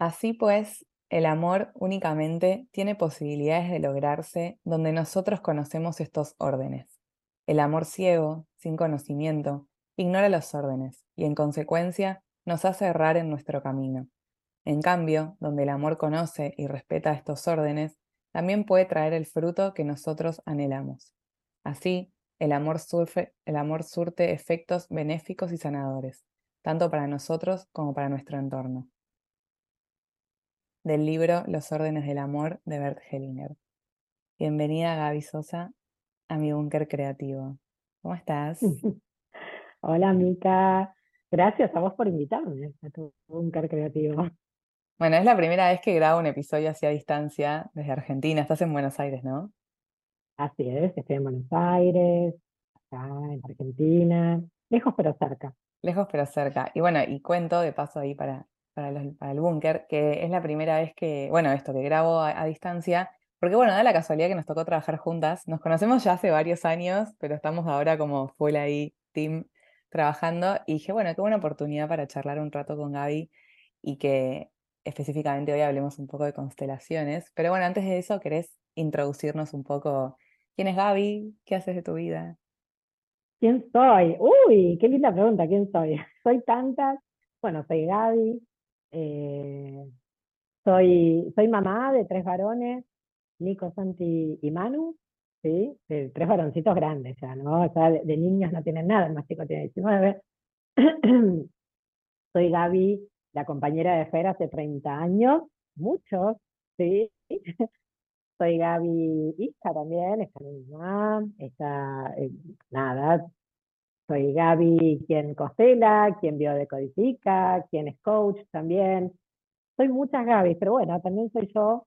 Así pues, el amor únicamente tiene posibilidades de lograrse donde nosotros conocemos estos órdenes. El amor ciego, sin conocimiento, ignora los órdenes y en consecuencia nos hace errar en nuestro camino. En cambio, donde el amor conoce y respeta estos órdenes, también puede traer el fruto que nosotros anhelamos. Así, el amor, el amor surte efectos benéficos y sanadores, tanto para nosotros como para nuestro entorno. Del libro Los órdenes del amor de Bert Hellinger. Bienvenida Gaby Sosa a mi búnker creativo. ¿Cómo estás? Hola Mica, gracias a vos por invitarme a tu búnker creativo. Bueno, es la primera vez que grabo un episodio así a distancia desde Argentina. Estás en Buenos Aires, ¿no? Así es, estoy en Buenos Aires, acá en Argentina, lejos pero cerca. Lejos pero cerca. Y bueno, y cuento de paso ahí para, para, el búnker, que es la primera vez que, bueno, esto que grabo a, distancia, porque bueno, da la casualidad que nos tocó trabajar juntas. Nos conocemos ya hace varios años, pero estamos ahora como full ahí, team, trabajando. Y dije, bueno, qué buena oportunidad para charlar un rato con Gaby y que específicamente hoy hablemos un poco de constelaciones. Pero bueno, antes de eso, ¿querés introducirnos un poco ¿Quién es Gaby? ¿Qué haces de tu vida? ¿Quién soy? Uy, qué linda pregunta, ¿quién soy? Soy tantas. Bueno, soy Gaby. Eh, soy, soy mamá de tres varones, Nico, Santi y Manu, ¿sí? De tres varoncitos grandes ya, ¿no? O sea, de, niños no tienen nada, el más chico tiene 19. soy Gaby, la compañera de Fer hace 30 años, muchos, ¿sí? soy Gaby hija también, está mi mamá, está, eh, nada, soy Gaby quien costela, quien biodecodifica, quien es coach también. Soy muchas Gaby, pero bueno, también soy yo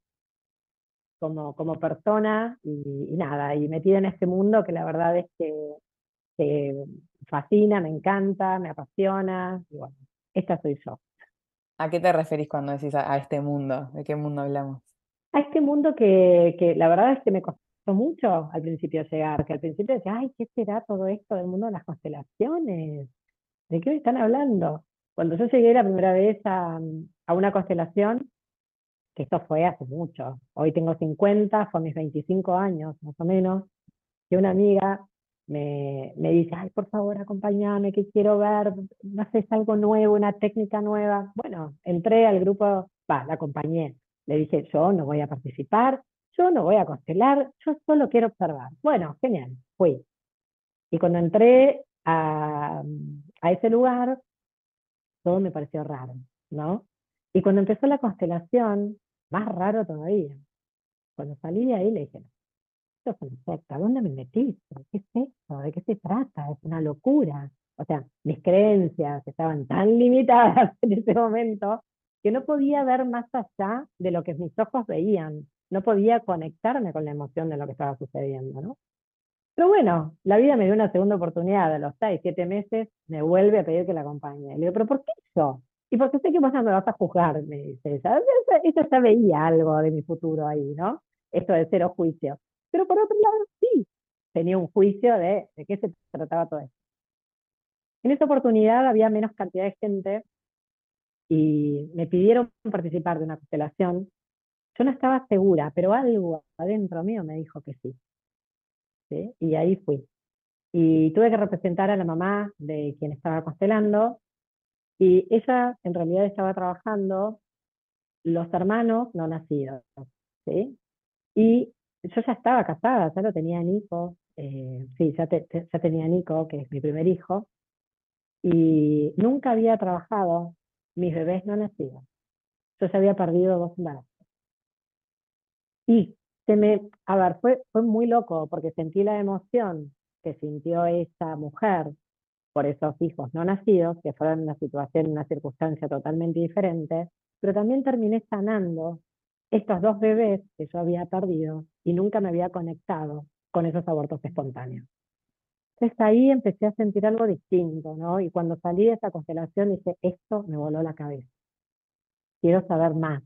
como, como persona y, nada, y metida en este mundo que la verdad es que, que fascina, me encanta, me apasiona, y bueno, esta soy yo. ¿A qué te referís cuando decís a este mundo? ¿De qué mundo hablamos? a este mundo que, que la verdad es que me costó mucho al principio llegar, que al principio decía, ay, ¿qué será todo esto del mundo de las constelaciones? ¿De qué me están hablando? Cuando yo llegué la primera vez a, a una constelación, que esto fue hace mucho, hoy tengo 50, fue mis 25 años más o menos, que una amiga me, me dice, ay, por favor, acompáñame, que quiero ver, no sé, es algo nuevo, una técnica nueva. Bueno, entré al grupo, va, la acompañé. Le dije, yo no voy a participar, yo no voy a constelar, yo solo quiero observar. Bueno, genial, fui. Y cuando entré a, a ese lugar, todo me pareció raro, ¿no? Y cuando empezó la constelación, más raro todavía. Cuando salí de ahí le dije, esto es una secta, ¿dónde me metiste? ¿Qué es esto? ¿De qué se trata? Es una locura. O sea, mis creencias estaban tan limitadas en ese momento que no podía ver más allá de lo que mis ojos veían, no podía conectarme con la emoción de lo que estaba sucediendo, ¿no? Pero bueno, la vida me dio una segunda oportunidad, a los seis, siete meses, me vuelve a pedir que la acompañe. Le digo, ¿pero por qué yo? Y porque sé que vos no me vas a juzgar, me dice ella. Ella ya veía algo de mi futuro ahí, ¿no? Esto de cero juicio. Pero por otro lado, sí, tenía un juicio de, de qué se trataba todo esto. En esa oportunidad había menos cantidad de gente y me pidieron participar de una constelación, yo no estaba segura, pero algo adentro mío me dijo que sí. Y ahí fui. Y tuve que representar a la mamá de quien estaba constelando, y ella en realidad estaba trabajando los hermanos no nacidos. ¿sí? Y yo ya estaba casada, ya lo tenía Nico, eh, sí, ya, ya tenía Nico, que es mi primer hijo, y nunca había trabajado mis bebés no nacían. Yo ya había perdido dos embarazos. Y se me, a ver, fue, fue muy loco porque sentí la emoción que sintió esa mujer por esos hijos no nacidos, que fueron una situación, una circunstancia totalmente diferente, pero también terminé sanando estos dos bebés que yo había perdido y nunca me había conectado con esos abortos espontáneos. Entonces ahí empecé a sentir algo distinto, ¿no? Y cuando salí de esa constelación dije, esto me voló la cabeza. Quiero saber más,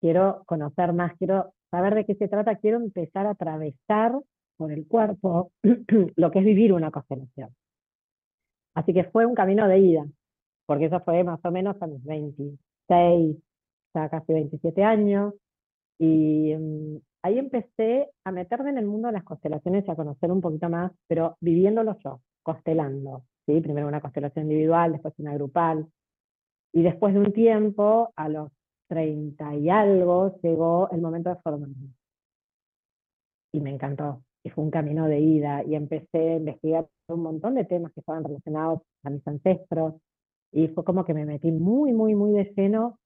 quiero conocer más, quiero saber de qué se trata, quiero empezar a atravesar por el cuerpo lo que es vivir una constelación. Así que fue un camino de ida, porque eso fue más o menos a mis 26, ya casi 27 años, y mm, ahí empecé a meterme en el mundo de las constelaciones y a conocer un poquito más, pero viviéndolo yo, constelando, ¿sí? Primero una constelación individual, después una grupal, y después de un tiempo, a los 30 y algo, llegó el momento de formarme. Y me encantó, y fue un camino de ida, y empecé a investigar un montón de temas que estaban relacionados a mis ancestros, y fue como que me metí muy, muy, muy de lleno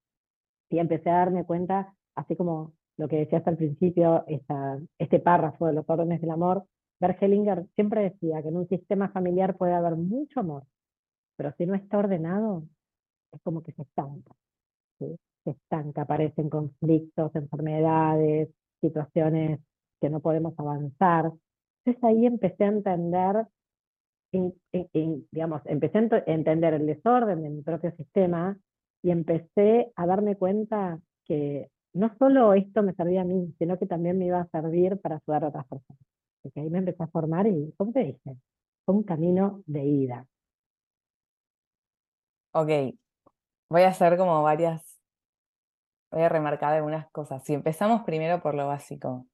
y empecé a darme cuenta, así como lo que decía hasta el principio, esta, este párrafo de los órdenes del amor, Bert Hellinger siempre decía que en un sistema familiar puede haber mucho amor, pero si no está ordenado, es como que se estanca. Se estanca, aparecen conflictos, enfermedades, situaciones que no podemos avanzar. Entonces ahí empecé a entender digamos, empecé a entender el desorden de mi propio sistema y empecé a darme cuenta que no solo esto me servía a mí, sino que también me iba a servir para ayudar a otras personas. Porque ahí me empecé a formar y, como te dije, fue un camino de ida. Ok, voy a hacer como varias, voy a remarcar algunas cosas. Si empezamos primero por lo básico,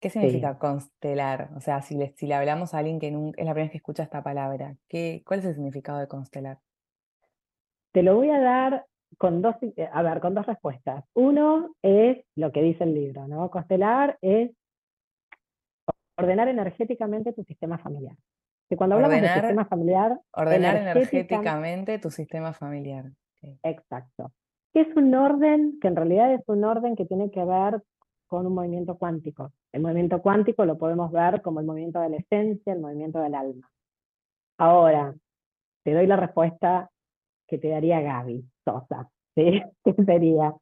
¿Qué significa constelar? O sea, si le, si le hablamos a alguien que es la primera vez que escucha esta palabra, ¿qué, ¿cuál es el significado de constelar? Te lo voy a dar con dos, eh, a ver, con dos respuestas. Uno es lo que dice el libro, ¿no? Constelar es ordenar energéticamente tu sistema familiar. Que cuando hablamos de sistema familiar... Ordenar energéticamente tu sistema familiar. Exacto. Es un orden que en realidad es un orden que tiene que ver con un movimiento cuántico. El movimiento cuántico lo podemos ver como el movimiento de la esencia, el movimiento del alma. Ahora, te doy la respuesta que te daría Gaby Sosa, ¿sí? que sería,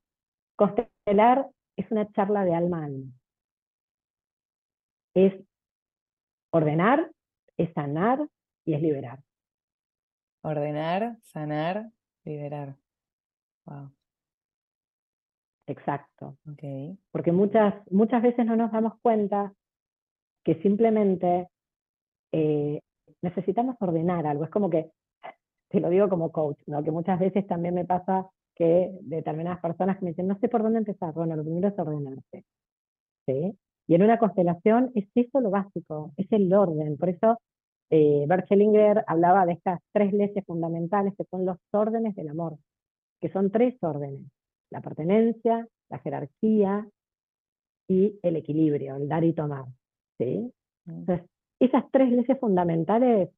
constelar es una charla de alma a alma. Es ordenar, es sanar y es liberar. Ordenar, sanar, liberar. Wow. Exacto. Porque muchas, muchas veces no nos damos cuenta que simplemente eh, necesitamos ordenar algo. Es como que, te lo digo como coach, ¿no? que muchas veces también me pasa que determinadas personas que me dicen, no sé por dónde empezar. Bueno, lo primero es ordenarse. ¿sí? Y en una constelación es eso lo básico, es el orden. Por eso eh, Bert hablaba de estas tres leyes fundamentales que son los órdenes del amor, que son tres órdenes la pertenencia, la jerarquía y el equilibrio, el dar y tomar. ¿sí? Mm. Entonces, esas tres leyes fundamentales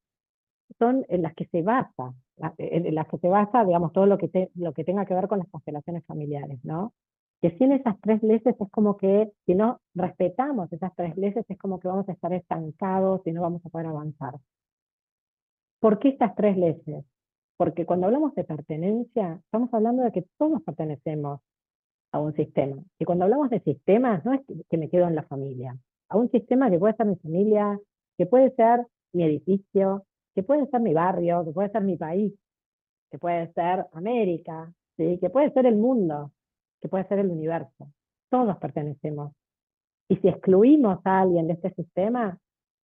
son en las que se basa, en las que se basa, digamos, todo lo que, lo que tenga que ver con las constelaciones familiares, ¿no? Que sin esas tres leyes es como que, si no respetamos esas tres leyes, es como que vamos a estar estancados y no vamos a poder avanzar. ¿Por qué estas tres leyes? Porque cuando hablamos de pertenencia, estamos hablando de que todos pertenecemos a un sistema. Y cuando hablamos de sistemas, no es que me quedo en la familia, a un sistema que puede ser mi familia, que puede ser mi edificio, que puede ser mi barrio, que puede ser mi país, que puede ser América, ¿sí? que puede ser el mundo, que puede ser el universo. Todos pertenecemos. Y si excluimos a alguien de este sistema,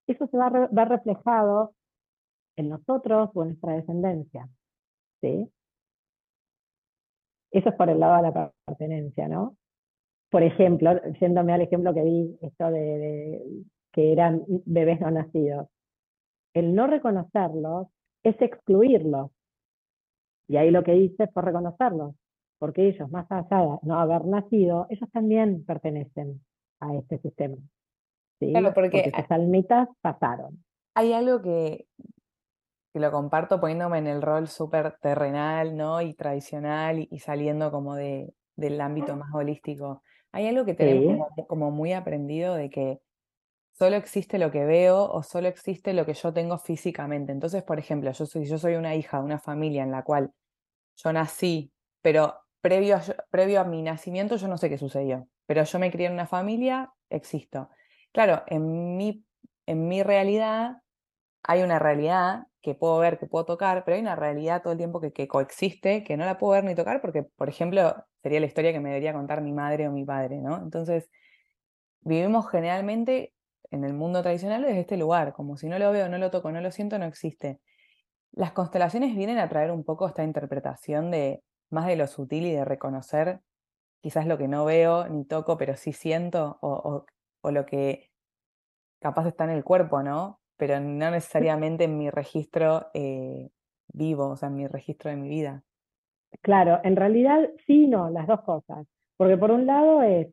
eso se va a ver reflejado en nosotros o en nuestra descendencia. Eso es por el lado de la pertenencia, ¿no? Por ejemplo, yéndome al ejemplo que vi, esto de, que eran bebés no nacidos. El no reconocerlos es excluirlos. Y ahí lo que hice fue reconocerlos, porque ellos, más allá de no haber nacido, ellos también pertenecen a este sistema. ¿sí? Claro, porque, porque sus almitas pasaron. Hay algo que que lo comparto poniéndome en el rol súper terrenal, ¿no? Y tradicional y, saliendo como de, del ámbito más holístico. Hay algo que tenemos como, muy aprendido de que solo existe lo que veo o solo existe lo que yo tengo físicamente. Entonces, por ejemplo, yo soy, yo soy una hija de una familia en la cual yo nací, pero previo a, previo a mi nacimiento yo no sé qué sucedió, pero yo me crié en una familia, existo. Claro, en mi, en mi realidad hay una realidad que puedo ver, que puedo tocar, pero hay una realidad todo el tiempo que, coexiste, que no la puedo ver ni tocar, porque, por ejemplo, sería la historia que me debería contar mi madre o mi padre, ¿no? Entonces, vivimos generalmente en el mundo tradicional desde este lugar, como si no lo veo, no lo toco, no lo siento, no existe. Las constelaciones vienen a traer un poco esta interpretación de más de lo sutil y de reconocer quizás lo que no veo ni toco, pero sí siento, o, o lo que capaz está en el cuerpo, ¿no? Pero no necesariamente en mi registro eh, vivo, o sea, en mi registro de mi vida. Claro, en realidad sí, no, las dos cosas. Porque por un lado es,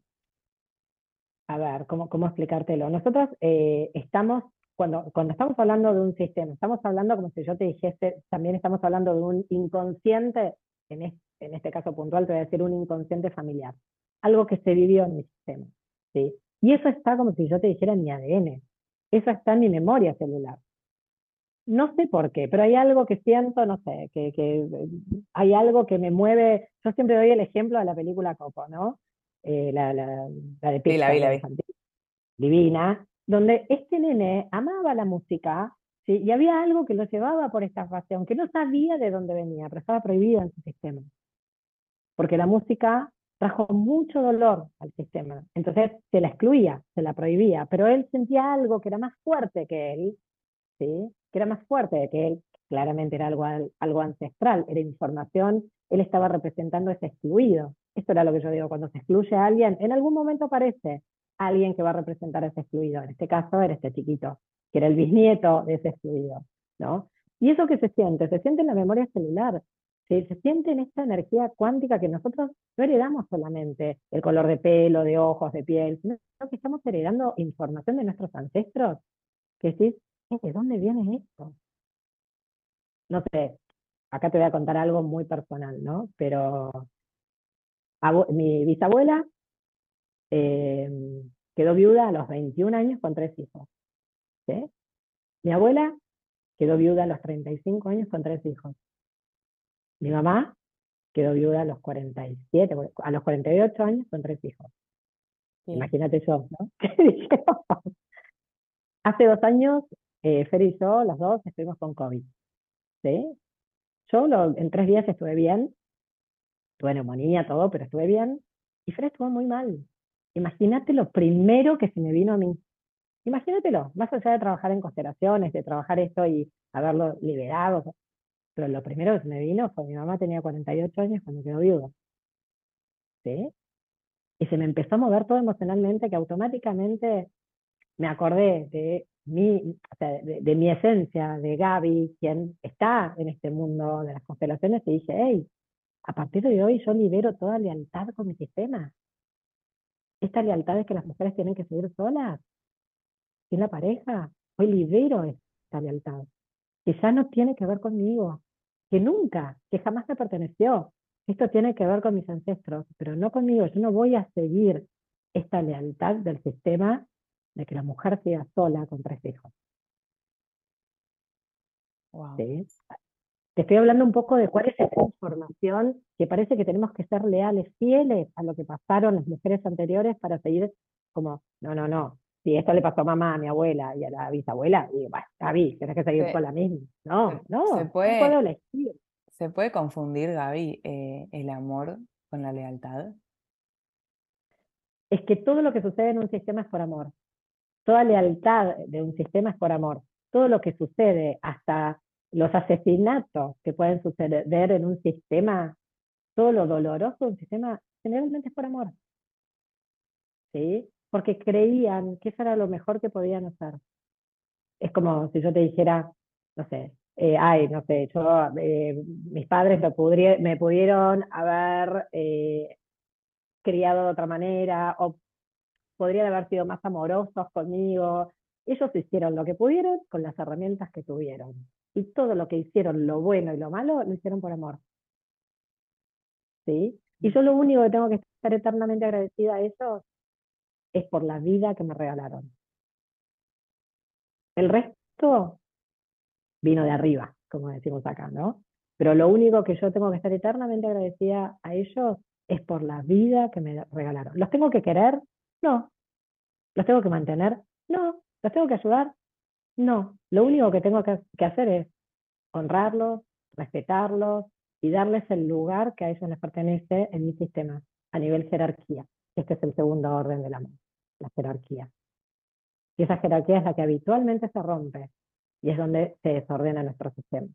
a ver, ¿cómo, cómo explicártelo? Nosotros eh, estamos, cuando, cuando estamos hablando de un sistema, estamos hablando como si yo te dijese, también estamos hablando de un inconsciente, en este, en este caso puntual te voy a decir un inconsciente familiar, algo que se vivió en mi sistema. ¿sí? Y eso está como si yo te dijera en mi ADN. Eso está en mi memoria celular. No sé por qué, pero hay algo que siento, no sé, que, que hay algo que me mueve. Yo siempre doy el ejemplo de la película Coco, ¿no? Eh, la, la, la, de Pixar, la divina, donde este nene amaba la música, ¿sí? y había algo que lo llevaba por esta fase, aunque no sabía de dónde venía, pero estaba prohibida en su sistema. Porque la música trajo mucho dolor al sistema. Entonces se la excluía, se la prohibía, pero él sentía algo que era más fuerte que él, ¿sí? que era más fuerte que él, claramente era algo, algo ancestral, era información, él estaba representando ese excluido. Esto era lo que yo digo, cuando se excluye a alguien, en algún momento aparece alguien que va a representar ese excluido. En este caso era este chiquito, que era el bisnieto de ese excluido. ¿no? Y eso que se siente, se siente en la memoria celular, se, siente en esta energía cuántica que nosotros no heredamos solamente el color de pelo, de ojos, de piel, sino que estamos heredando información de nuestros ancestros, que decís, ¿de dónde viene esto? No sé, acá te voy a contar algo muy personal, ¿no? Pero mi bisabuela em, quedó viuda a los 21 años con tres hijos. ¿sí? Mi abuela quedó viuda a los 35 años con tres hijos. Mi mamá quedó viuda a los 47, a los 48 años con tres hijos. Imagínate yo, ¿no? Hace dos años, eh, Fer y yo, los dos, estuvimos con COVID. ¿sí? Yo en tres días estuve bien, tuve neumonía, todo, pero estuve bien. Y Fer estuvo muy mal. Imagínate lo primero que se me vino a mí. Imagínatelo, más allá de trabajar en constelaciones, de trabajar esto y haberlo liberado, pero lo primero que me vino fue mi mamá tenía 48 años cuando quedó viuda. ¿Sí? Y se me empezó a mover todo emocionalmente que automáticamente me acordé de mi, de, mi esencia, de Gaby, quien está en este mundo de las constelaciones, y dije, hey, a partir de hoy yo libero toda lealtad con mi sistema. Esta lealtad es que las mujeres tienen que seguir solas, sin la pareja. Hoy libero esta lealtad que ya no tiene que ver conmigo, que nunca, que jamás me perteneció. Esto tiene que ver con mis ancestros, pero no conmigo. Yo no voy a seguir esta lealtad del sistema de que la mujer sea sola con tres hijos. Te estoy hablando un poco de cuál es esa información que parece que tenemos que ser leales, fieles a lo que pasaron las mujeres anteriores para seguir como, no, no, no, si esto le pasó a mamá, a mi abuela y a la bisabuela, y bueno, Gaby, tienes que seguir con la misma. No, no, se puede, no puedo elegir. ¿Se puede confundir, Gaby, eh, el amor con la lealtad? Es que todo lo que sucede en un sistema es por amor. Toda lealtad de un sistema es por amor. Todo lo que sucede, hasta los asesinatos que pueden suceder en un sistema, todo lo doloroso de un sistema, generalmente es por amor. ¿Sí? Porque creían que eso era lo mejor que podían hacer. Es como si yo te dijera, no sé, eh, ay, no sé, yo, eh, mis padres me, me pudieron haber eh, criado de otra manera o podrían haber sido más amorosos conmigo. Ellos hicieron lo que pudieron con las herramientas que tuvieron. Y todo lo que hicieron, lo bueno y lo malo, lo hicieron por amor. ¿Sí? Y yo lo único que tengo que estar eternamente agradecida a ellos es por la vida que me regalaron. El resto vino de arriba, como decimos acá, ¿no? Pero lo único que yo tengo que estar eternamente agradecida a ellos es por la vida que me regalaron. ¿Los tengo que querer? No. ¿Los tengo que mantener? No. ¿Los tengo que ayudar? No. Lo único que tengo que, hacer es honrarlos, respetarlos y darles el lugar que a ellos les pertenece en mi sistema, a nivel jerarquía. Este es el segundo orden del amor la jerarquía. Y esa jerarquía es la que habitualmente se rompe y es donde se desordena nuestro sistema.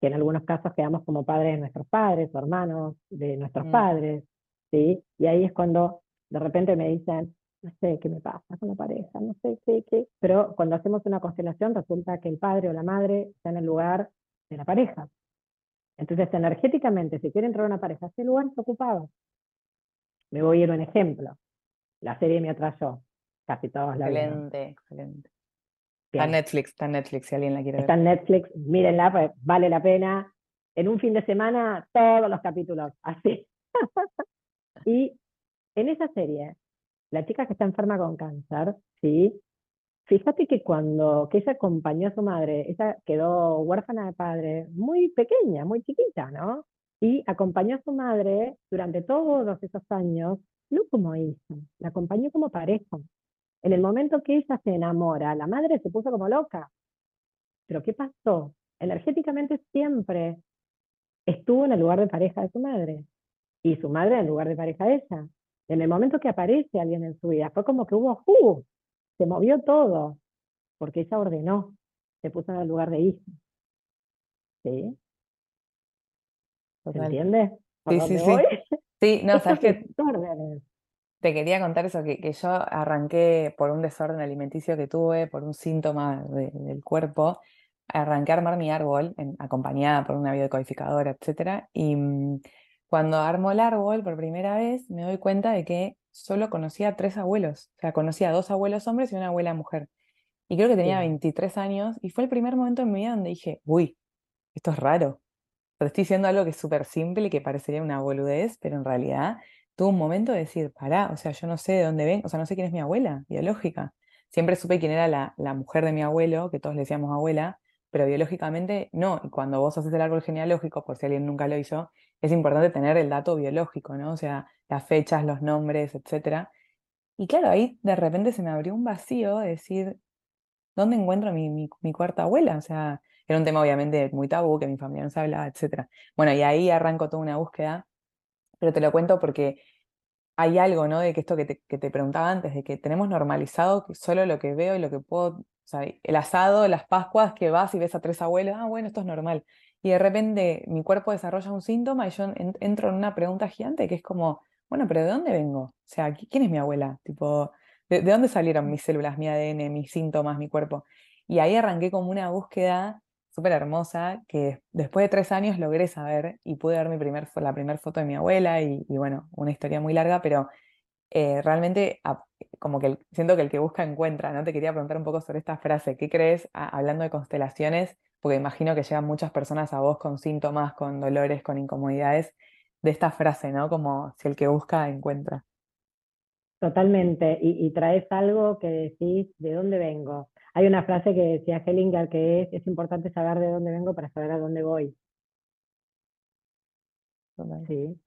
Que en algunos casos quedamos como padres de nuestros padres o hermanos de nuestros mm. padres. ¿sí? Y ahí es cuando de repente me dicen, no sé qué me pasa con la pareja, no sé qué, qué, pero cuando hacemos una constelación resulta que el padre o la madre está en el lugar de la pareja. Entonces, energéticamente, si quiere entrar una pareja, ese lugar está ocupado. Me voy a ir a un ejemplo. La serie Me atrasó. Casi todos la Excelente, excelente. Está en Netflix, está en Netflix, si alguien la quiere ver. Está en Netflix, mírenla, pues, vale la pena. En un fin de semana, todos los capítulos, así. y en esa serie, la chica que está enferma con cáncer, ¿sí? Fíjate que cuando que ella acompañó a su madre, ella quedó huérfana de padre, muy pequeña, muy chiquita, ¿no? Y acompañó a su madre durante todos esos años, no como hija, la acompañó como pareja. En el momento que ella se enamora, la madre se puso como loca. Pero ¿qué pasó? Energéticamente siempre estuvo en el lugar de pareja de su madre y su madre en el lugar de pareja de ella. En el momento que aparece alguien en su vida, fue como que hubo, ¡uh! se movió todo, porque ella ordenó, se puso en el lugar de hijo. ¿Sí? ¿Se entiende? Sí, sí, sí. Sí, no, sabes que te quería contar eso, que, que, yo arranqué por un desorden alimenticio que tuve, por un síntoma del cuerpo, arranqué a armar mi árbol, acompañada por una biodecodificadora, etc. Y mm, cuando armo el árbol por primera vez, me doy cuenta de que solo conocía a tres abuelos. O sea, conocía a dos abuelos hombres y una abuela mujer. Y creo que tenía 23 años y fue el primer momento en mi vida donde dije, uy, esto es raro. Pero estoy diciendo algo que es súper simple y que parecería una boludez, pero en realidad tuve un momento de decir, pará, o sea, yo no sé de dónde ven, o sea, no sé quién es mi abuela biológica. Siempre supe quién era la, la mujer de mi abuelo, que todos le decíamos abuela, pero biológicamente no. Y cuando vos haces el árbol genealógico, por si alguien nunca lo hizo, es importante tener el dato biológico, ¿no? O sea, las fechas, los nombres, etc. Y claro, ahí de repente se me abrió un vacío de decir, ¿dónde encuentro mi, mi, mi cuarta abuela? O sea, era un tema obviamente muy tabú, que mi familia no se hablaba, etc. Bueno, y ahí arranco toda una búsqueda pero te lo cuento porque hay algo, ¿no? De que esto que te, que te preguntaba antes, de que tenemos normalizado que solo lo que veo y lo que puedo, o sea, el asado, las Pascuas, que vas y ves a tres abuelos, ah, bueno, esto es normal. Y de repente mi cuerpo desarrolla un síntoma y yo entro en una pregunta gigante que es como, bueno, pero ¿de dónde vengo? O sea, ¿quién es mi abuela? Tipo, ¿de, de dónde salieron mis células, mi ADN, mis síntomas, mi cuerpo? Y ahí arranqué como una búsqueda súper hermosa que después de tres años logré saber y pude ver mi primer, la primera foto de mi abuela y, bueno, una historia muy larga, pero eh, realmente como que siento que el que busca encuentra, ¿no? Te quería preguntar un poco sobre esta frase, ¿qué crees hablando de constelaciones? Porque imagino que llegan muchas personas a vos con síntomas, con dolores, con incomodidades, de esta frase, ¿no? Como si el que busca encuentra. Totalmente, y traes algo que decís, ¿de dónde vengo? Hay una frase que decía Hellinger que es, es importante saber de dónde vengo para saber a dónde voy. Sí.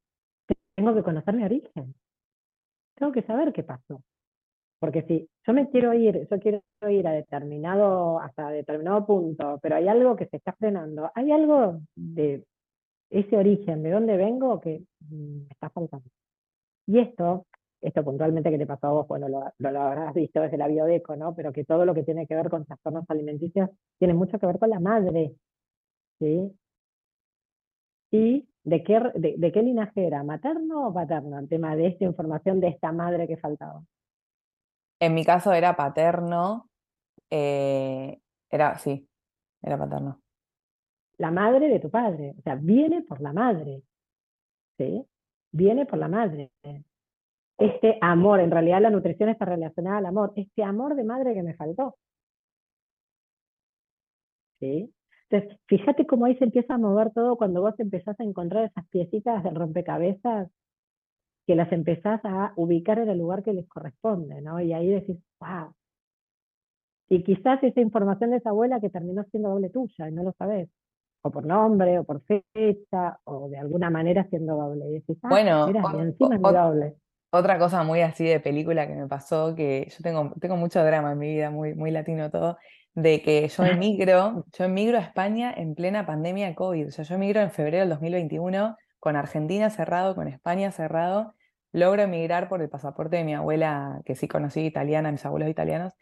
Tengo que conocer mi origen. Tengo que saber qué pasó. Porque si yo me quiero ir, yo quiero ir a determinado, hasta determinado punto, pero hay algo que se está frenando, hay algo de ese origen, de dónde vengo, que me está faltando. Y esto esto puntualmente que te pasó a vos, bueno, lo, lo, habrás visto desde la biodeco, ¿no? Pero que todo lo que tiene que ver con trastornos alimenticios tiene mucho que ver con la madre, ¿sí? ¿Y de qué, de, qué linaje era? ¿Materno o paterno? El tema de esta información de esta madre que faltaba. En mi caso era paterno, eh, era, sí, era paterno. La madre de tu padre, o sea, viene por la madre, ¿sí? Viene por la madre este amor, en realidad la nutrición está relacionada al amor, este amor de madre que me faltó. ¿Sí? Entonces, fíjate cómo ahí se empieza a mover todo cuando vos empezás a encontrar esas piecitas de rompecabezas que las empezás a ubicar en el lugar que les corresponde, ¿no? Y ahí decís, wow. Y quizás esa información de esa abuela que terminó siendo doble tuya y no lo sabés. O por nombre, o por fecha, o de alguna manera siendo doble. Y decís, ah, bueno, y encima es doble. Otra cosa muy así de película que me pasó, que yo tengo, tengo mucho drama en mi vida, muy, muy latino todo, de que yo emigro, yo emigro a España en plena pandemia de COVID. O sea, yo emigro en febrero del 2021, con Argentina cerrado, con España cerrado. Logro emigrar por el pasaporte de mi abuela, que sí conocí italiana, mis abuelos italianos.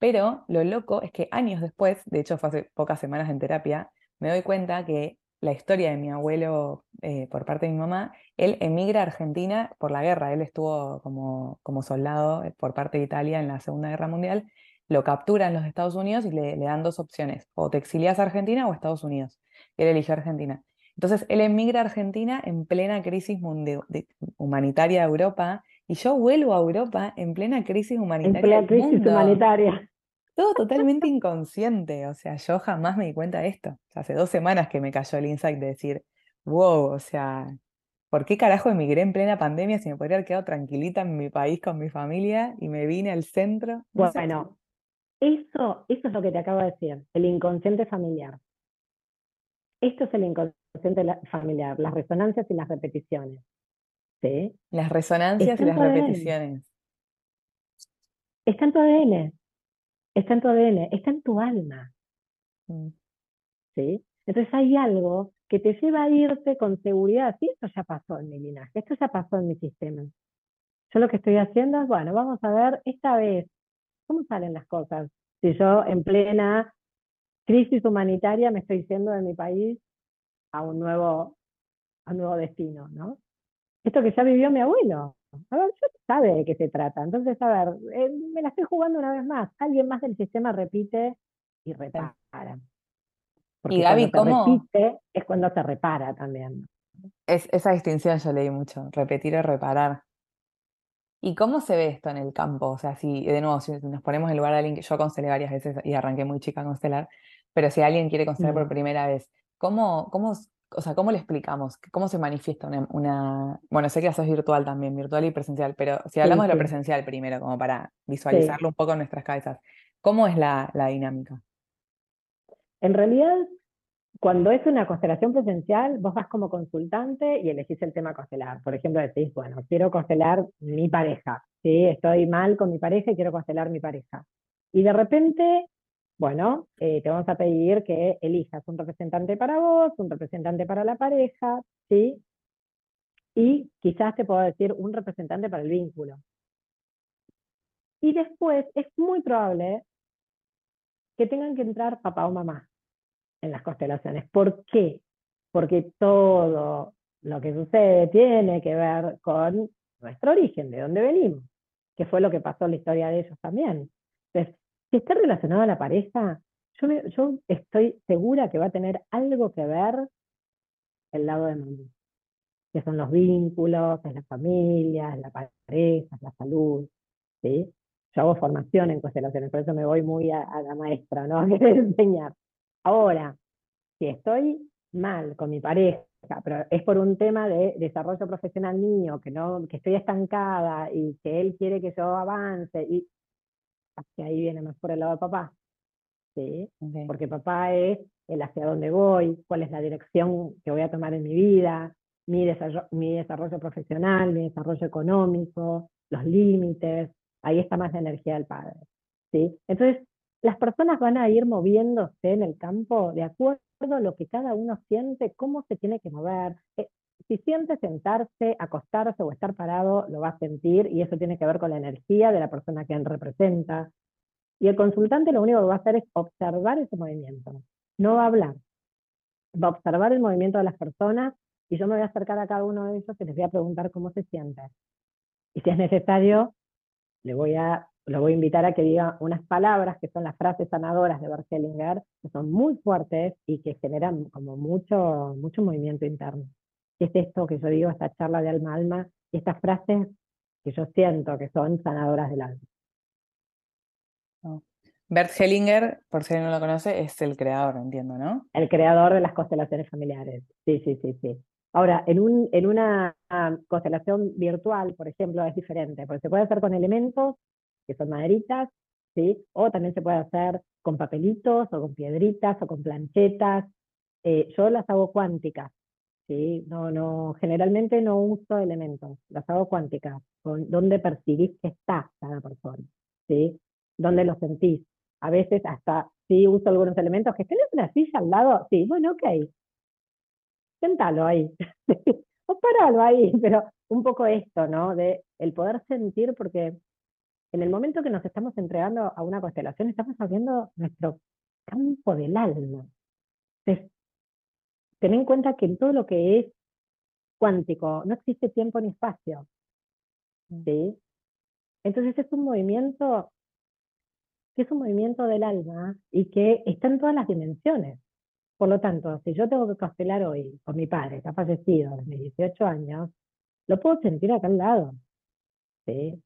Pero lo loco es que años después, de hecho fue hace pocas semanas en terapia, me doy cuenta que la historia de mi abuelo eh, por parte de mi mamá Él emigra a Argentina por la guerra, él estuvo como, como soldado eh, por parte de Italia en la Segunda Guerra Mundial, lo capturan los Estados Unidos y le, dan dos opciones, o te exilias a Argentina o a Estados Unidos. Él eligió Argentina. Entonces él emigra a Argentina en plena crisis humanitaria de Europa y yo vuelvo a Europa en plena crisis humanitaria. En plena crisis humanitaria. Todo totalmente inconsciente, o sea, yo jamás me di cuenta de esto. hace dos semanas que me cayó el insight de decir, wow, o sea, ¿por qué carajo emigré en plena pandemia si me podría haber quedado tranquilita en mi país con mi familia y me vine al centro? bueno, eso, eso es lo que te acabo de decir, el inconsciente familiar. Esto es el inconsciente familiar, las resonancias y las repeticiones. ¿sí? Las resonancias y las repeticiones. Está en tu ADN está en tu ADN, está en tu alma. Mm. ¿Sí? Entonces hay algo que te lleva a irte con seguridad. Sí, esto ya pasó en mi linaje, esto ya pasó en mi sistema. Yo lo que estoy haciendo es, bueno, vamos a ver esta vez cómo salen las cosas. Si yo en plena crisis humanitaria me estoy yendo de mi país a un nuevo, a un nuevo destino, ¿no? Esto que ya vivió mi abuelo, a ver, yo sabe de qué se trata. Entonces, a ver, eh, me la estoy jugando una vez más. Alguien más del sistema repite y repara. Porque y Gaby, ¿cómo? repite es cuando se repara también. Es, esa distinción yo leí mucho, repetir y reparar. ¿Y cómo se ve esto en el campo? O sea, si de nuevo, si nos ponemos en lugar de alguien que yo constelé varias veces y arranqué muy chica a constelar, pero si alguien quiere constelar por mm. primera vez, ¿cómo, cómo, o sea, ¿cómo le explicamos? ¿Cómo se manifiesta una, Bueno, sé que eso es virtual también, virtual y presencial, pero si hablamos de lo presencial primero, como para visualizarlo un poco en nuestras cabezas, ¿cómo es la, dinámica? En realidad, cuando es una constelación presencial, vos vas como consultante y elegís el tema constelar. Por ejemplo, decís, bueno, quiero constelar mi pareja, ¿sí? Estoy mal con mi pareja y quiero constelar mi pareja. Y de repente bueno, eh, te vamos a pedir que elijas un representante para vos, un representante para la pareja, ¿sí? Y quizás te puedo decir un representante para el vínculo. Y después es muy probable que tengan que entrar papá o mamá en las constelaciones. ¿Por qué? Porque todo lo que sucede tiene que ver con nuestro origen, de dónde venimos, que fue lo que pasó en la historia de ellos también. Entonces, si está relacionado a la pareja, yo, yo estoy segura que va a tener algo que ver el lado de mamá, que son los vínculos, es la familia, es la pareja, es la salud, ¿sí? Yo hago formación en constelaciones, por eso me voy muy a, la maestra, ¿no? A enseñar. Ahora, si estoy mal con mi pareja, pero es por un tema de desarrollo profesional mío, que no, que estoy estancada y que él quiere que yo avance, y que ahí viene más por el lado de papá. ¿sí? Porque papá es el hacia dónde voy, cuál es la dirección que voy a tomar en mi vida, mi desarrollo, mi desarrollo profesional, mi desarrollo económico, los límites, ahí está más la energía del padre. ¿sí? Entonces, las personas van a ir moviéndose en el campo de acuerdo a lo que cada uno siente, cómo se tiene que mover. Eh, si siente sentarse, acostarse o estar parado, lo va a sentir y eso tiene que ver con la energía de la persona que él representa. Y el consultante lo único que va a hacer es observar ese movimiento, no va a hablar. Va a observar el movimiento de las personas y yo me voy a acercar a cada uno de ellos y les voy a preguntar cómo se siente. Y si es necesario, le voy a, lo voy a invitar a que diga unas palabras que son las frases sanadoras de Bert Hellinger, que son muy fuertes y que generan como mucho, mucho movimiento interno es esto que yo digo, esta charla de alma a alma, y estas frases que yo siento que son sanadoras del alma. Oh. Bert Hellinger, por si no lo conoce, es el creador, entiendo, ¿no? El creador de las constelaciones familiares. Sí, sí, sí, sí. Ahora, en, un, en una ah, constelación virtual, por ejemplo, es diferente, porque se puede hacer con elementos, que son maderitas, ¿sí? O también se puede hacer con papelitos, o con piedritas, o con planchetas. Eh, yo las hago cuánticas, ¿sí? No, no, generalmente no uso elementos, las hago cuánticas, con dónde percibís que está cada persona, ¿sí? Dónde lo sentís. A veces hasta sí uso algunos elementos, que tenés una silla al lado, sí, bueno, ok, sentalo ahí, o paralo ahí, pero un poco esto, ¿no? De el poder sentir, porque en el momento que nos estamos entregando a una constelación, estamos abriendo nuestro campo del alma ten en cuenta que en todo lo que es cuántico, no existe tiempo ni espacio. Mm. ¿sí? Entonces es un movimiento que es un movimiento del alma y que está en todas las dimensiones. Por lo tanto, si yo tengo que constelar hoy con mi padre, que ha fallecido desde mis 18 años, lo puedo sentir acá al lado. ¿sí?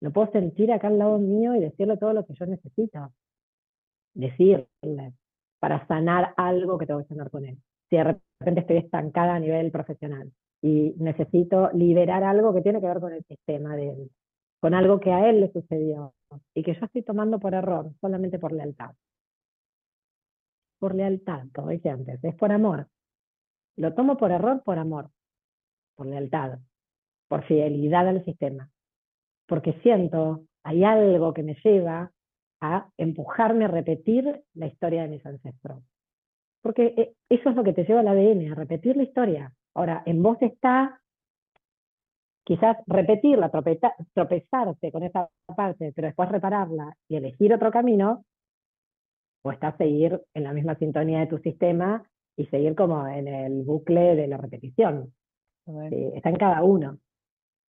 Lo puedo sentir acá al lado mío y decirle todo lo que yo necesito. Decirle, para sanar algo que tengo que sanar con él. Si de repente estoy estancada a nivel profesional y necesito liberar algo que tiene que ver con el sistema de él, con algo que a él le sucedió y que yo estoy tomando por error, solamente por lealtad. Por lealtad, como dije antes, es por amor. Lo tomo por error, por amor, por lealtad, por fidelidad al sistema. Porque siento, hay algo que me lleva a empujarme a repetir la historia de mis ancestros. Porque eh, eso es lo que te lleva al ADN, a repetir la historia. Ahora, en vos está quizás repetirla, tropezarse con esa parte, pero después repararla y elegir otro camino, o está seguir en la misma sintonía de tu sistema y seguir como en el bucle de la repetición. está en cada uno.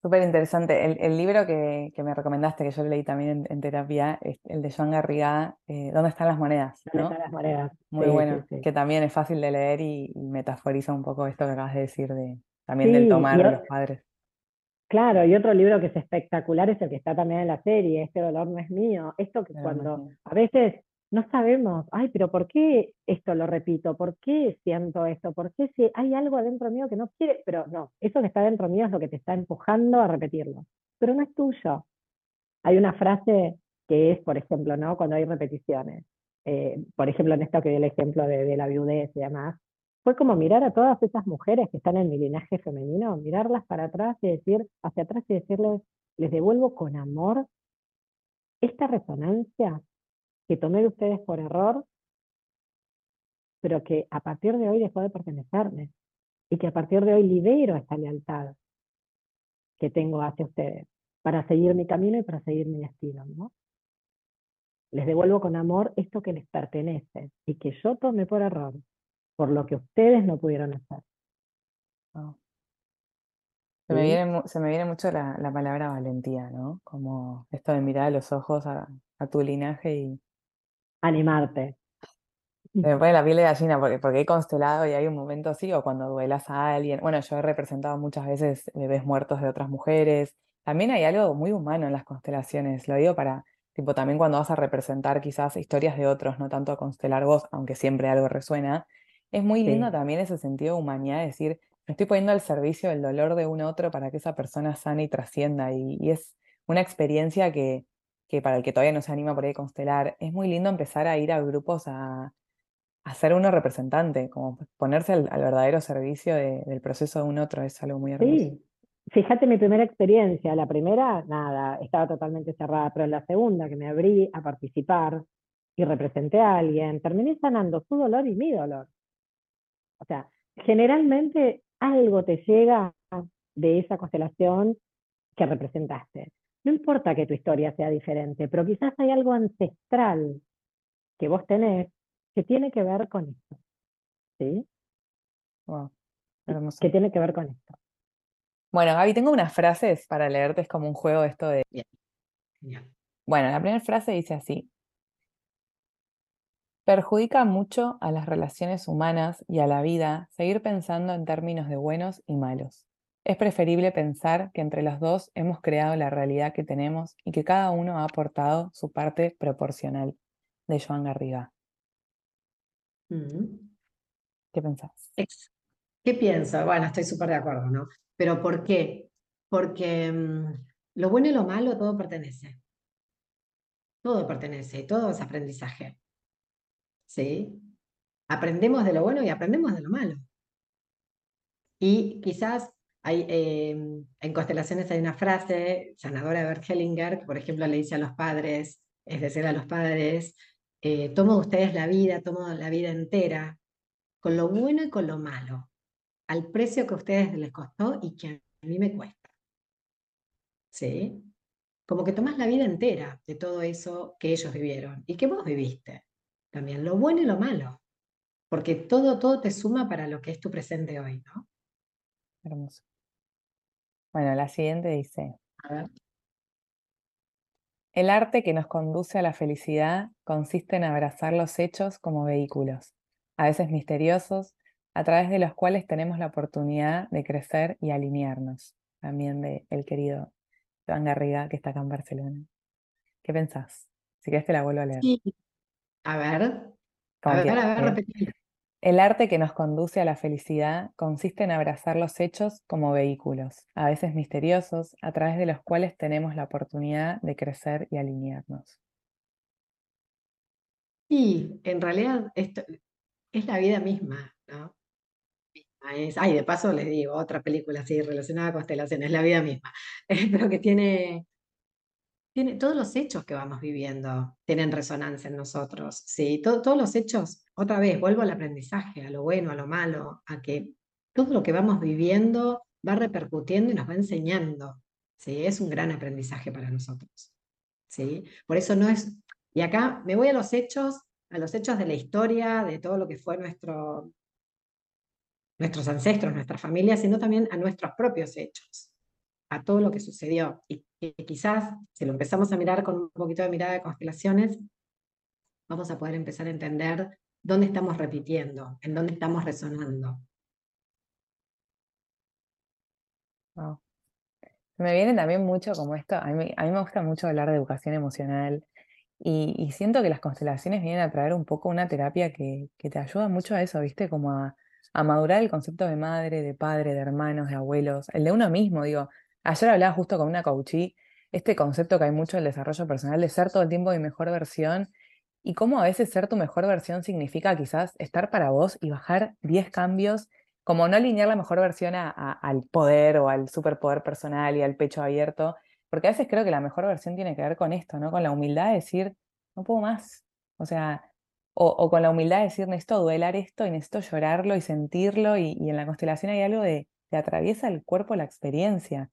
Súper interesante. El, libro que, me recomendaste, que yo leí también en, terapia, es el de Joan Garriga, eh, ¿Dónde están las monedas? ¿Dónde están las monedas? Muy bueno, que también es fácil de leer y, metaforiza un poco esto que acabas de decir, de, también del tomar de los padres. Claro, y otro libro que es espectacular es el que está también en la serie, Este dolor no es mío. Esto que cuando a veces no sabemos, ay, pero ¿por qué esto lo repito? ¿Por qué siento esto? ¿Por qué si hay algo adentro mío que no quiere? Pero no, eso que está dentro mío es lo que te está empujando a repetirlo, pero no es tuyo. Hay una frase que es, por ejemplo, ¿no? cuando hay repeticiones, eh, por ejemplo, en esto que di el ejemplo de, de la viudez y demás, fue como mirar a todas esas mujeres que están en mi linaje femenino, mirarlas para atrás y decir, hacia atrás y decirles, les devuelvo con amor esta resonancia que tomé de ustedes por error, pero que a partir de hoy dejó de pertenecerme y que a partir de hoy libero esta lealtad que tengo hacia ustedes para seguir mi camino y para seguir mi destino. ¿no? Les devuelvo con amor esto que les pertenece y que yo tomé por error, por lo que ustedes no pudieron hacer. Se, me viene, se, me viene, mucho la, palabra valentía, ¿no? Como esto de mirar a los ojos a, tu linaje y... Animarte. me pone la piel de gallina porque, porque he constelado y hay un momento así, o cuando duelas a alguien. Bueno, yo he representado muchas veces bebés muertos de otras mujeres. También hay algo muy humano en las constelaciones, lo digo para, tipo, también cuando vas a representar quizás historias de otros, no tanto a constelar vos, aunque siempre algo resuena, es muy lindo también ese sentido de humanidad, decir, me estoy poniendo al servicio del dolor de un otro para que esa persona sane y trascienda. Y, es una experiencia que, que, para el que todavía no se anima por ahí a constelar, es muy lindo empezar a ir a grupos a, a ser uno representante, como ponerse al, verdadero servicio del proceso de un otro, es algo muy hermoso. Sí, fíjate mi primera experiencia, la primera, nada, estaba totalmente cerrada, pero en la segunda que me abrí a participar y representé a alguien, terminé sanando su dolor y mi dolor. O sea, generalmente algo te llega de esa constelación que representaste. No importa que tu historia sea diferente, pero quizás hay algo ancestral que vos tenés que tiene que ver con esto. ¿Sí? Wow. Que tiene que ver con esto. Bueno, Gaby, tengo unas frases para leerte, es como un juego esto de... Bien. Bueno, la primera frase dice así, Perjudica mucho a las relaciones humanas y a la vida seguir pensando en términos de buenos y malos. Es preferible pensar que entre los dos hemos creado la realidad que tenemos y que cada uno ha aportado su parte proporcional. De Joan Garriga. Mm. ¿Qué pensás? ¿Qué pienso? Bueno, estoy súper de acuerdo, ¿no? Pero ¿por qué? Porque mm, lo bueno y lo malo todo pertenece. Todo pertenece, todo es aprendizaje. ¿sí? Aprendemos de lo bueno y aprendemos de lo malo. Y quizás hay, em, en constelaciones hay una frase, sanadora de Bert Hellinger, que por ejemplo le dice a los padres, es decir, a los padres, eh, tomo de ustedes la vida, tomo la vida entera, con lo bueno y con lo malo, al precio que a ustedes les costó y que a mí me cuesta. ¿Sí? Como que tomas la vida entera de todo eso que ellos vivieron y que vos viviste también, lo bueno y lo malo, porque todo, todo te suma para lo que es tu presente hoy, ¿no? Hermoso. Bueno, la siguiente dice, A ver. el arte que nos conduce a la felicidad consiste en abrazar los hechos como vehículos, a veces misteriosos, a través de los cuales tenemos la oportunidad de crecer y alinearnos. También de el querido Iván Garriga, que está acá en Barcelona. ¿Qué pensás? Si querés te la vuelvo a leer. Sí. A ver, a ver, a ver, ¿eh? El arte que nos conduce a la felicidad consiste en abrazar los hechos como vehículos, a veces misteriosos, a través de los cuales tenemos la oportunidad de crecer y alinearnos. Y en realidad esto es la vida misma, ¿no? Es, ay, de paso les digo, otra película así relacionada a constelaciones, la vida misma, pero que tiene, tiene todos los hechos que vamos viviendo, tienen resonancia en nosotros, ¿sí? Todo- todos los hechos, otra vez, vuelvo al aprendizaje, a lo bueno, a lo malo, a que todo lo que vamos viviendo va repercutiendo y nos va enseñando, ¿sí? Es un gran aprendizaje para nosotros, ¿sí? Por eso no es, y acá me voy a los hechos, a los hechos de la historia, de todo lo que fue nuestro, nuestros ancestros, nuestras familias, sino también a nuestros propios hechos, a todo lo que sucedió. Y que quizás, si lo empezamos a mirar con un poquito de mirada de constelaciones, vamos a poder empezar a entender dónde estamos repitiendo, en dónde estamos resonando. Me viene también mucho como esto, a mí, me gusta mucho hablar de educación emocional y, y siento que las constelaciones vienen a traer un poco una terapia que, te ayuda mucho a eso, ¿viste? Como a, madurar el concepto de madre, de padre, de hermanos, de abuelos, el de uno mismo, digo. Ayer hablaba justo con una coachí, este concepto que hay mucho en el desarrollo personal de ser todo el tiempo mi mejor versión y cómo a veces ser tu mejor versión significa quizás estar para vos y bajar 10 cambios como no alinear la mejor versión a- al poder o al superpoder personal y al pecho abierto, porque a veces creo que la mejor versión tiene que ver con esto, ¿no? Con la humildad de decir, no puedo más. O sea, o, con la humildad de decir, necesito duelar esto y necesito llorarlo y sentirlo, y, en la constelación hay algo de, te atraviesa el cuerpo la experiencia.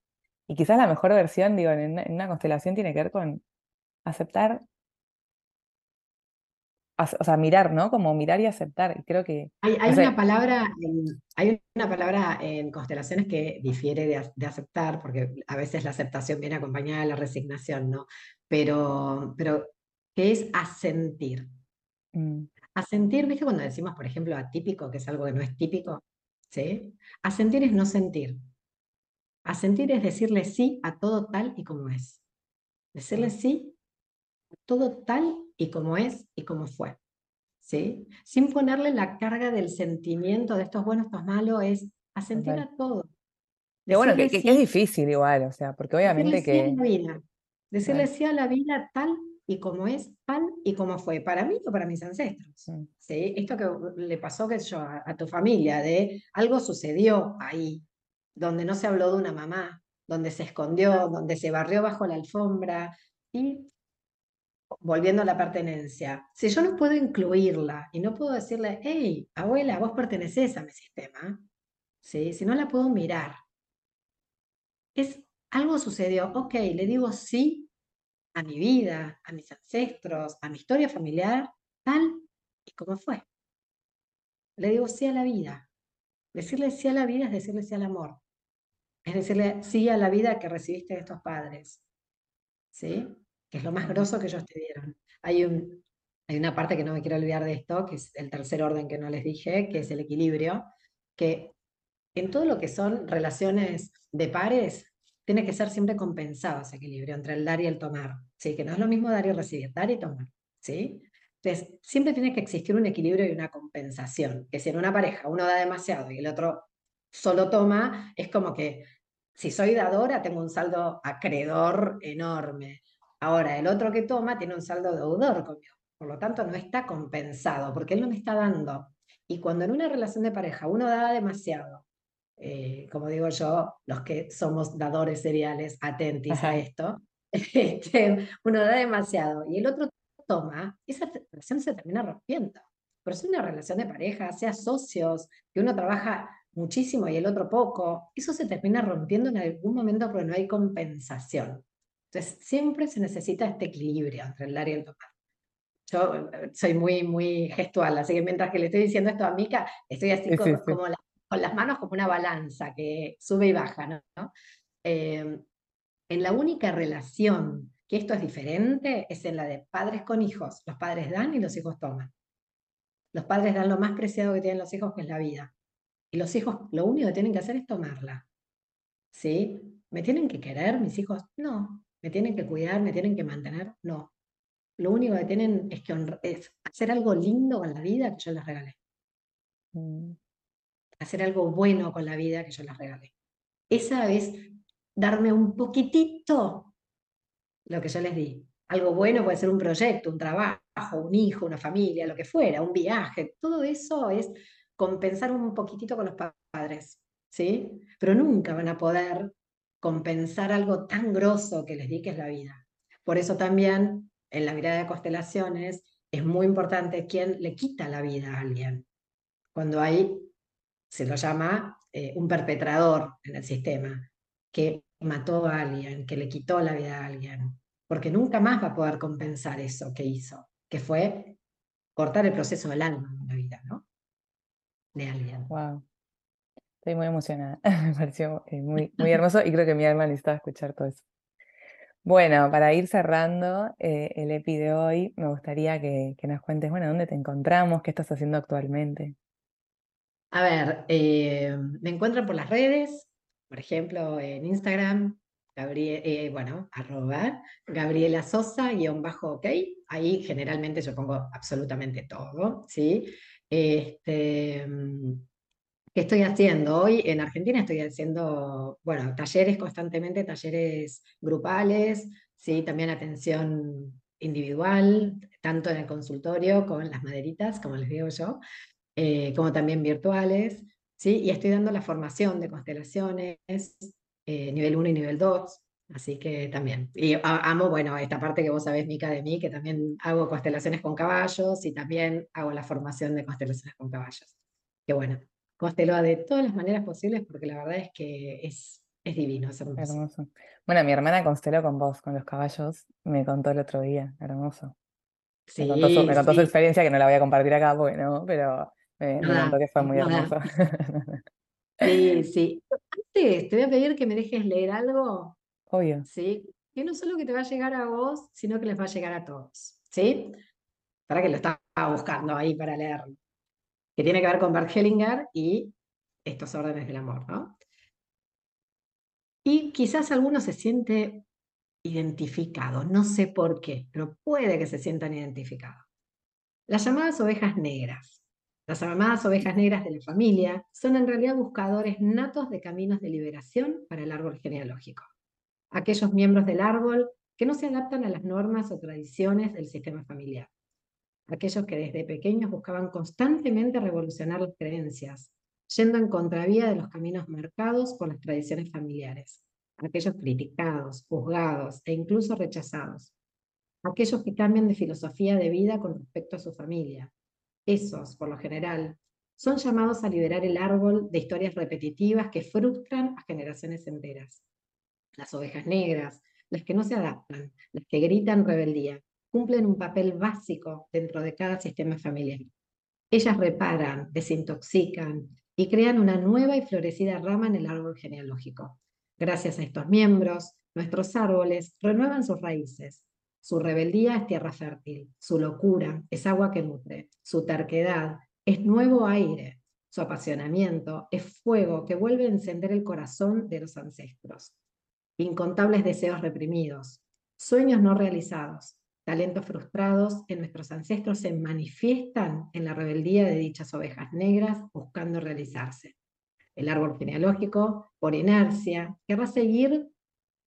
Y quizás la mejor versión, digo, en una, en una constelación tiene que ver con aceptar, ace- o sea, mirar, ¿no? Como mirar y aceptar. Creo que, Hay, hay no sé, una palabra en, hay una palabra en constelaciones que difiere de, de aceptar, porque a veces la aceptación viene acompañada de la resignación, ¿no? Pero, pero que es asentir. mm, Asentir, ¿viste cuando decimos, por ejemplo, atípico, que es algo que no es típico? ¿Sí? Asentir es no sentir. Asentir es decirle sí a todo tal y como es. Decirle sí todo tal y como es y como fue. ¿Sí? Sin ponerle la carga del sentimiento de esto es bueno, esto es malo, es asentir total. a todo. Que bueno, que, es sí, difícil igual, o sea, porque obviamente decirle sí a que, la vida. Decirle sí a la vida tal y como es, tal y como fue, para mí o para mis ancestros. mm, ¿sí? Esto que le pasó que yo, a, a tu familia, de algo sucedió ahí, donde no se habló de una mamá, donde se escondió, donde se barrió bajo la alfombra, y volviendo a la pertenencia, si yo no puedo incluirla y no puedo decirle, hey, abuela, vos pertenecés a mi sistema, ¿sí? si no la puedo mirar, es algo sucedió, ok, le digo sí a mi vida, a mis ancestros, a mi historia familiar, tal y como fue. Le digo sí a la vida. Decirle sí a la vida es decirle sí al amor. Es decirle sí a la vida que recibiste de estos padres. ¿Sí? Que es lo más grosso que ellos te dieron. Hay un, hay una parte que no me quiero olvidar de esto, que es el tercer orden que no les dije, que es el equilibrio, que en todo lo que son relaciones de pares, tiene que ser siempre compensado ese equilibrio entre el dar y el tomar, ¿sí? Que no es lo mismo dar y recibir, dar y tomar, ¿sí? Entonces, siempre tiene que existir un equilibrio y una compensación, que si en una pareja uno da demasiado y el otro solo toma, es como que si soy dadora tengo un saldo acreedor enorme. Ahora, el otro que toma tiene un saldo deudor conmigo, por lo tanto no está compensado, porque él no me está dando. Y cuando en una relación de pareja uno da demasiado, eh, como digo yo, los que somos dadores seriales, atentis a ajá, esto, este, uno da demasiado y el otro toma, esa relación se termina rompiendo. Pero si es una relación de pareja, sea socios, que uno trabaja muchísimo y el otro poco, eso se termina rompiendo en algún momento porque no hay compensación. Entonces, siempre se necesita este equilibrio entre el dar y el tomar. Yo eh, soy muy, muy gestual, así que mientras que le estoy diciendo esto a Mica, estoy así sí, sí, co- sí, como, la- con las manos como una balanza que sube y baja, ¿no? eh, en la única relación que esto es diferente es en la de padres con hijos. Los padres dan y los hijos toman. Los padres dan lo más preciado que tienen los hijos, que es la vida. Y los hijos lo único que tienen que hacer es tomarla. ¿Sí? ¿Me tienen que querer mis hijos? No. ¿Me tienen que cuidar? ¿Me tienen que mantener? No. Lo único que tienen es que es hacer algo lindo con la vida que yo les regalé. Mm. Hacer algo bueno con la vida que yo les regalé. Esa es darme un poquitito lo que yo les di. Algo bueno puede ser un proyecto, un trabajo, un hijo, una familia, lo que fuera, un viaje. Todo eso es compensar un poquitito con los padres, ¿sí? Pero nunca van a poder compensar algo tan grosso que les di que es la vida. Por eso también en la mirada de constelaciones es muy importante quién le quita la vida a alguien. Cuando hay, se lo llama eh, un perpetrador en el sistema, que mató a alguien, que le quitó la vida a alguien, porque nunca más va a poder compensar eso que hizo, que fue cortar el proceso del alma en la vida, ¿no? De alguien. Wow. Estoy muy emocionada. Me pareció eh, muy, muy hermoso y creo que mi alma necesitaba escuchar todo eso. Bueno, para ir cerrando eh, el EPI de hoy, me gustaría que, nos cuentes, bueno, dónde te encontramos, qué estás haciendo actualmente. A ver, eh, me encuentran por las redes, por ejemplo, en Instagram, Gabriel, bueno, arroba Gabriela Sosa, guion bajo, ok. Ahí generalmente yo pongo absolutamente todo, ¿sí? Este, ¿Qué estoy haciendo? Hoy en Argentina estoy haciendo, bueno, talleres constantemente, talleres grupales, ¿sí? también atención individual, tanto en el consultorio con las maderitas, como les digo yo, eh, como también virtuales, ¿sí? y estoy dando la formación de constelaciones, eh, nivel 1 y nivel 2, así que también. Y amo, bueno, esta parte que vos sabés, Mica, de mí, que también hago constelaciones con caballos y también hago la formación de constelaciones con caballos. Que bueno, consteló de todas las maneras posibles porque la verdad es que es, es divino, es hermoso. Bueno, mi hermana consteló con vos, con los caballos, me contó el otro día, hermoso. Sí, me contó, su, experiencia que no la voy a compartir acá, bueno, pero me, contó que fue muy hermoso. Sí, sí. Antes, te voy a pedir que me dejes leer algo. Obvio. Sí, que no solo que te va a llegar a vos, sino que les va a llegar a todos. ¿Sí? Para que lo estaba buscando ahí para leerlo que tiene que ver con Bert Hellinger y estos órdenes del amor, ¿no? Y quizás alguno se siente identificado, no sé por qué, pero puede que se sientan identificados. Las llamadas ovejas negras. Las llamadas ovejas negras de la familia son en realidad buscadores natos de caminos de liberación para el árbol genealógico. Aquellos miembros del árbol que no se adaptan a las normas o tradiciones del sistema familiar aquellos que desde pequeños buscaban constantemente revolucionar las creencias, yendo en contravía de los caminos marcados por las tradiciones familiares, aquellos criticados, juzgados e incluso rechazados, aquellos que cambian de filosofía de vida con respecto a su familia. Esos, por lo general, son llamados a liberar el árbol de historias repetitivas que frustran a generaciones enteras. Las ovejas negras, las que no se adaptan, las que gritan rebeldía, cumplen un papel básico dentro de cada sistema familiar. Ellas reparan, desintoxican y crean una nueva y florecida rama en el árbol genealógico. Gracias a estos miembros, nuestros árboles renuevan sus raíces. Su rebeldía es tierra fértil, su locura es agua que nutre, su terquedad es nuevo aire, su apasionamiento es fuego que vuelve a encender el corazón de los ancestros. Incontables deseos reprimidos, sueños no realizados, talentos frustrados en nuestros ancestros se manifiestan en la rebeldía de dichas ovejas negras buscando realizarse. El árbol genealógico, por inercia, querrá seguir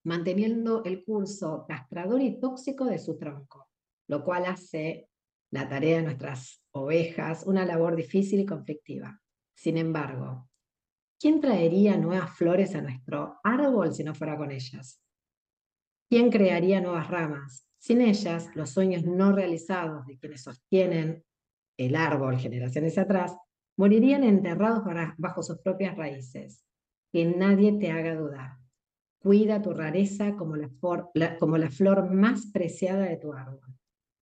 manteniendo el curso castrador y tóxico de su tronco, lo cual hace la tarea de nuestras ovejas una labor difícil y conflictiva. Sin embargo, ¿quién traería nuevas flores a nuestro árbol si no fuera con ellas? ¿Quién crearía nuevas ramas? Sin ellas, los sueños no realizados de quienes sostienen el árbol generaciones atrás morirían enterrados bajo sus propias raíces. Que nadie te haga dudar. Cuida tu rareza como la, flor más preciada de tu árbol.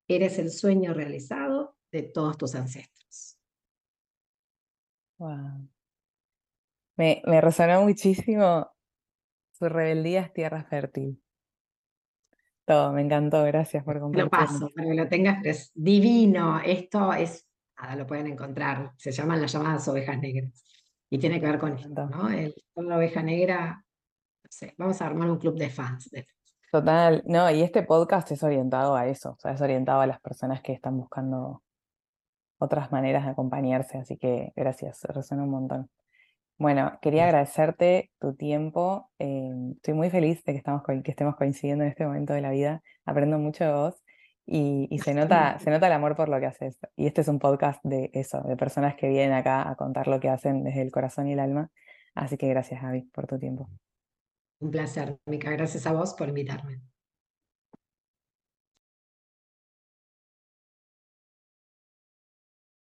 Eres el sueño realizado de todos tus ancestros. Wow. Me, me resonó muchísimo Su rebeldía es tierra fértil. Todo, me encantó, gracias por compartir. Lo paso para que lo tengas, es divino. Esto es, nada, lo pueden encontrar. Se llaman las llamadas ovejas negras. Y tiene que ver con esto, ¿no? El, la oveja negra, no sé, vamos a armar un club de fans. Total, no, y este podcast es orientado a eso, o sea, es orientado a las personas que están buscando otras maneras de acompañarse, así que gracias, resuena un montón. Bueno, quería agradecerte tu tiempo. Eh, estoy muy feliz de que, estamos que estemos coincidiendo en este momento de la vida. Aprendo mucho de vos y, se, nota, se nota el amor por lo que haces. Y este es un podcast de eso, de personas que vienen acá a contar lo que hacen desde el corazón y el alma. Así que gracias, Javi, por tu tiempo. Un placer, Mica. Gracias a vos por invitarme.